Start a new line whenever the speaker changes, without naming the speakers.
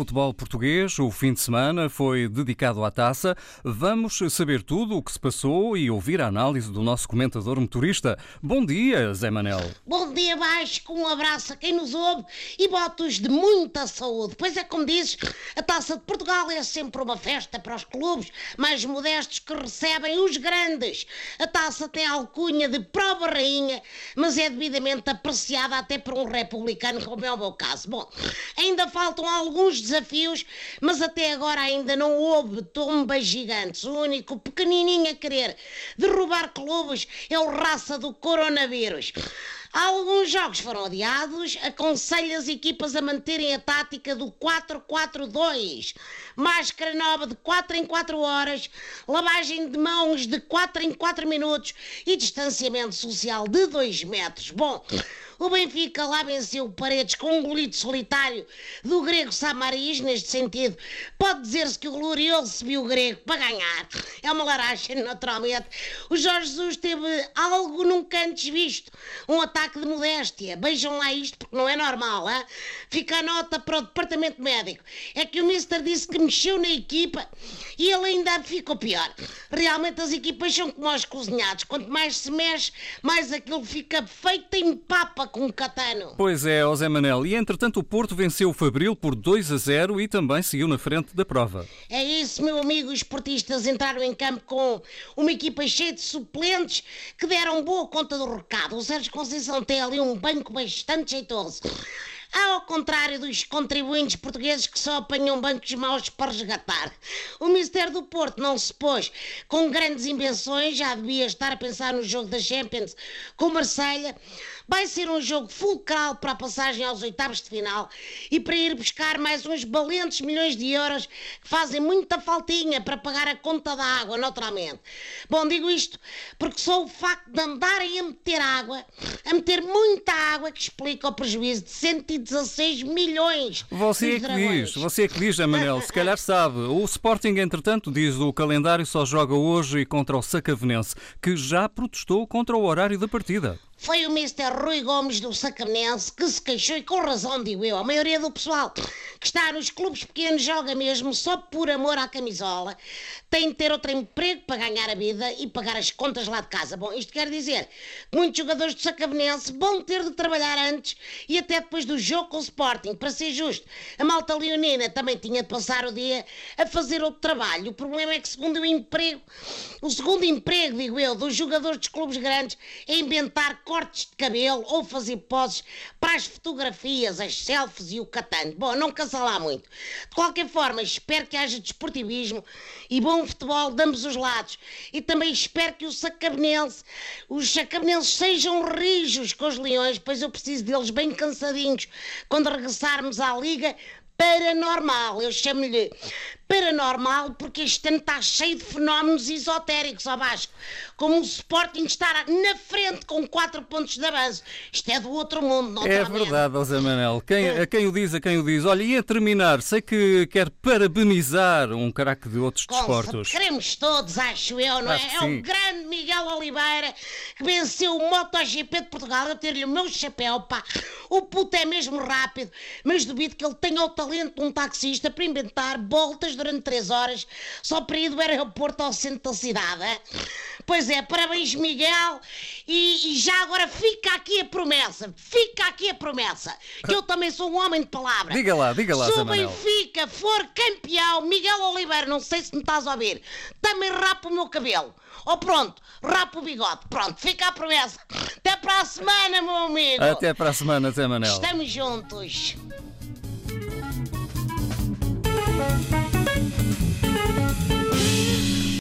futebol português, o fim de semana foi dedicado à taça. Vamos saber tudo o que se passou e ouvir a análise do nosso comentador motorista. Bom dia, Zé Manel.
Bom dia, Vasco. Um abraço a quem nos ouve e votos de muita saúde. Pois é, como dizes, a taça de Portugal é sempre uma festa para os clubes mais modestos que recebem os grandes. A taça tem a alcunha de prova rainha, mas é devidamente apreciada até por um republicano, como é o meu caso. Bom, ainda faltam alguns desafios, mas até agora ainda não houve tombas gigantes. O único pequenininho a querer derrubar clubes é o raça do coronavírus. Alguns jogos foram adiados. Aconselho as equipas a manterem a tática do 4-4-2. Máscara nova de 4 em 4 horas, lavagem de mãos de 4 em 4 minutos e distanciamento social de 2 metros. Bom, o Benfica lá venceu Paredes com um golito solitário do grego Samaris, neste sentido. Pode dizer-se que o glorioso subiu o grego para ganhar. É uma laracha, naturalmente. O Jorge Jesus teve algo nunca antes visto. Um ataque de modéstia. Vejam lá isto, porque não é normal. Hein? Fica a nota para o departamento médico. É que o Mister disse que mexeu na equipa e ele ainda ficou pior. Realmente as equipas são como os cozinhados. Quanto mais se mexe, mais aquilo fica feito em papa com catano.
Pois é, José Manel. E entretanto o Porto venceu o Fabril por 2 a 0 e também seguiu na frente da prova.
É isso, meu amigo. Os esportistas entraram em campo com uma equipa cheia de suplentes que deram boa conta do recado. O Sérgio Conceição tem ali um banco bastante jeitoso. Ao contrário dos contribuintes portugueses que só apanham bancos maus para resgatar. O Ministério do Porto não se pôs com grandes invenções, já devia estar a pensar no jogo da Champions com Marselha. Vai ser um jogo fulcral para a passagem aos oitavos de final e para ir buscar mais uns valentes milhões de euros que fazem muita faltinha para pagar a conta da água, naturalmente. Bom, digo isto porque só o facto de andarem a meter água, a meter muita água, que explica o prejuízo de 116 milhões.
Você é que diz, você é que diz, Manel, se calhar sabe. O Sporting, entretanto, diz o calendário, só joga hoje contra o Sacavenense, que já protestou contra o horário da partida.
Foi o Mr. Rui Gomes do Sacavenense que se queixou e com razão, digo eu. A maioria do pessoal que está nos clubes pequenos joga mesmo só por amor à camisola. Tem de ter outro emprego para ganhar a vida e pagar as contas lá de casa. Bom, isto quer dizer que muitos jogadores do Sacavenense vão ter de trabalhar antes e até depois do jogo com o Sporting. Para ser justo, a malta leonina também tinha de passar o dia a fazer outro trabalho. O problema é que, segundo o emprego, o segundo emprego, digo eu, dos jogadores dos clubes grandes é inventar cortes de cabelo ou fazer poses para as fotografias, as selfies e o catano. Bom, não cansa lá muito. De qualquer forma, espero que haja desportivismo e bom futebol de ambos os lados. E também espero que o sacabenense, os sacabenenses sejam rijos com os leões, pois eu preciso deles bem cansadinhos quando regressarmos à liga paranormal. Eu chamo-lhe paranormal porque este ano está cheio de fenómenos esotéricos, ó Vasco. Como o Sporting estar na frente com 4 pontos de avanço. Isto é do outro mundo, não
É verdade, José Manel. Quem, a quem o diz, a quem o diz. Olha, e a terminar, sei que quer parabenizar um caraca de outros
Com
desportos.
Queremos todos, acho eu, não é? É o grande Miguel Oliveira que venceu o MotoGP de Portugal. Eu ter-lhe o meu chapéu, pá. O puto é mesmo rápido, mas duvido que ele tenha o talento de um taxista para inventar voltas durante 3 horas só para ir do aeroporto ao centro da cidade. Pois é, parabéns, Miguel. E, e já agora fica aqui a promessa, fica aqui a promessa, que eu também sou um homem de palavra.
Diga lá, diga lá,
Se o. Benfica for campeão, Miguel Oliveira, não sei se me estás a ouvir, também rapa o meu cabelo. Ou pronto, rapa o bigode. Pronto, fica a promessa. Até para a semana, meu amigo.
Até para a semana, Zé Manel.
Estamos juntos.
Thank you.